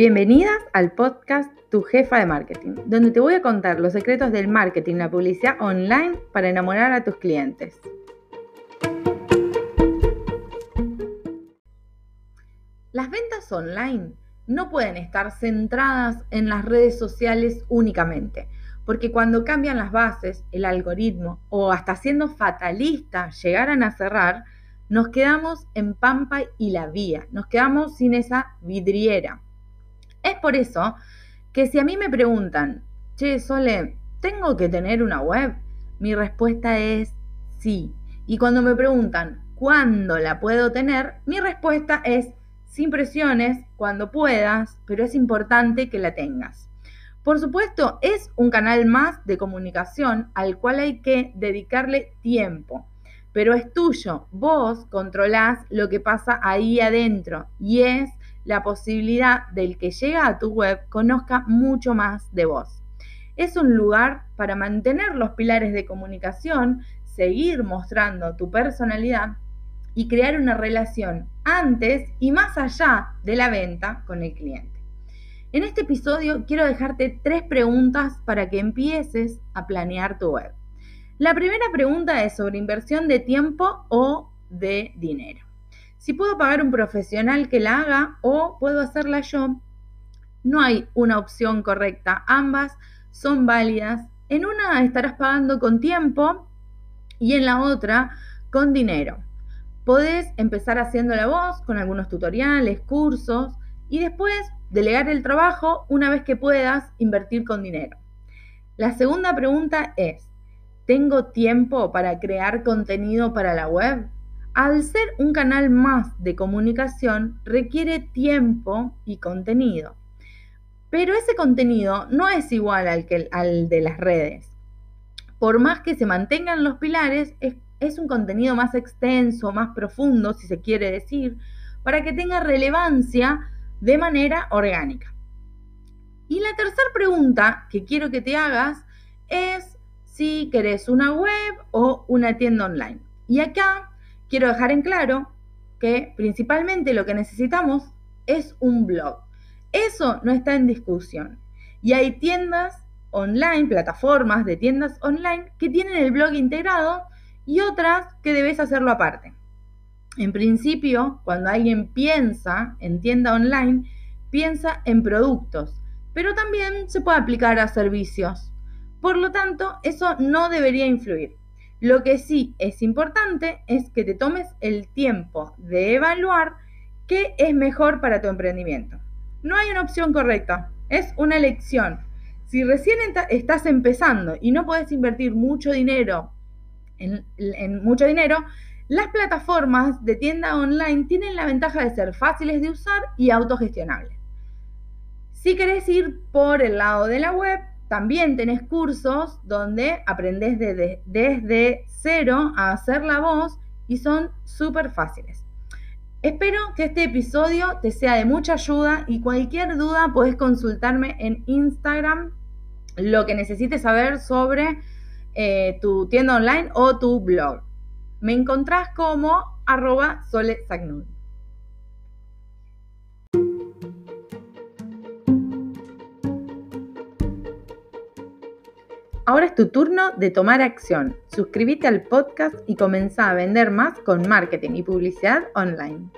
Bienvenidas al podcast Tu Jefa de Marketing, donde te voy a contar los secretos del marketing la publicidad online para enamorar a tus clientes. Las ventas online no pueden estar centradas en las redes sociales únicamente, porque cuando cambian las bases, el algoritmo o hasta siendo fatalista llegaran a cerrar, nos quedamos en Pampa y la vía, nos quedamos sin esa vidriera. Es por eso que si a mí me preguntan, che, Sole, ¿tengo que tener una web? Mi respuesta es sí. Y cuando me preguntan, ¿cuándo la puedo tener? Mi respuesta es sin presiones, cuando puedas, pero es importante que la tengas. Por supuesto, es un canal más de comunicación al cual hay que dedicarle tiempo pero es tuyo. Vos controlás lo que pasa ahí adentro y es la posibilidad del que llega a tu web conozca mucho más de vos. Es un lugar para mantener los pilares de comunicación, seguir mostrando tu personalidad y crear una relación antes y más allá de la venta con el cliente. En este episodio quiero dejarte tres preguntas para que empieces a planear tu web. La primera pregunta es sobre inversión de tiempo o de dinero. Si puedo pagar un profesional que la haga o puedo hacerla yo, no hay una opción correcta. Ambas son válidas. En una estarás pagando con tiempo y en la otra con dinero. Podés empezar haciendo la voz con algunos tutoriales, cursos y después delegar el trabajo una vez que puedas invertir con dinero. La segunda pregunta es, ¿Tengo tiempo para crear contenido para la web? Al ser un canal más de comunicación, requiere tiempo y contenido. Pero ese contenido no es igual al, que, al de las redes. Por más que se mantengan los pilares, es, es un contenido más extenso, más profundo, si se quiere decir, para que tenga relevancia de manera orgánica. Y la tercera pregunta que quiero que te hagas es si querés una web o una tienda online. Y acá quiero dejar en claro que principalmente lo que necesitamos es un blog. Eso no está en discusión. Y hay tiendas online, plataformas de tiendas online que tienen el blog integrado y otras que debes hacerlo aparte. En principio, cuando alguien piensa en tienda online, piensa en productos, pero también se puede aplicar a servicios. Por lo tanto, eso no debería influir. Lo que sí es importante es que te tomes el tiempo de evaluar qué es mejor para tu emprendimiento. No hay una opción correcta, es una elección. Si recién estás empezando y no puedes invertir mucho dinero en, en mucho dinero, las plataformas de tienda online tienen la ventaja de ser fáciles de usar y autogestionables. Si querés ir por el lado de la web, también tenés cursos donde aprendés desde cero a hacer la voz y son súper fáciles. Espero que este episodio te sea de mucha ayuda y cualquier duda podés consultarme en Instagram lo que necesites saber sobre eh, tu tienda online o tu blog. Me encontrás como arroba Ahora es tu turno de tomar acción. Suscríbete al podcast y comenzá a vender más con marketing y publicidad online.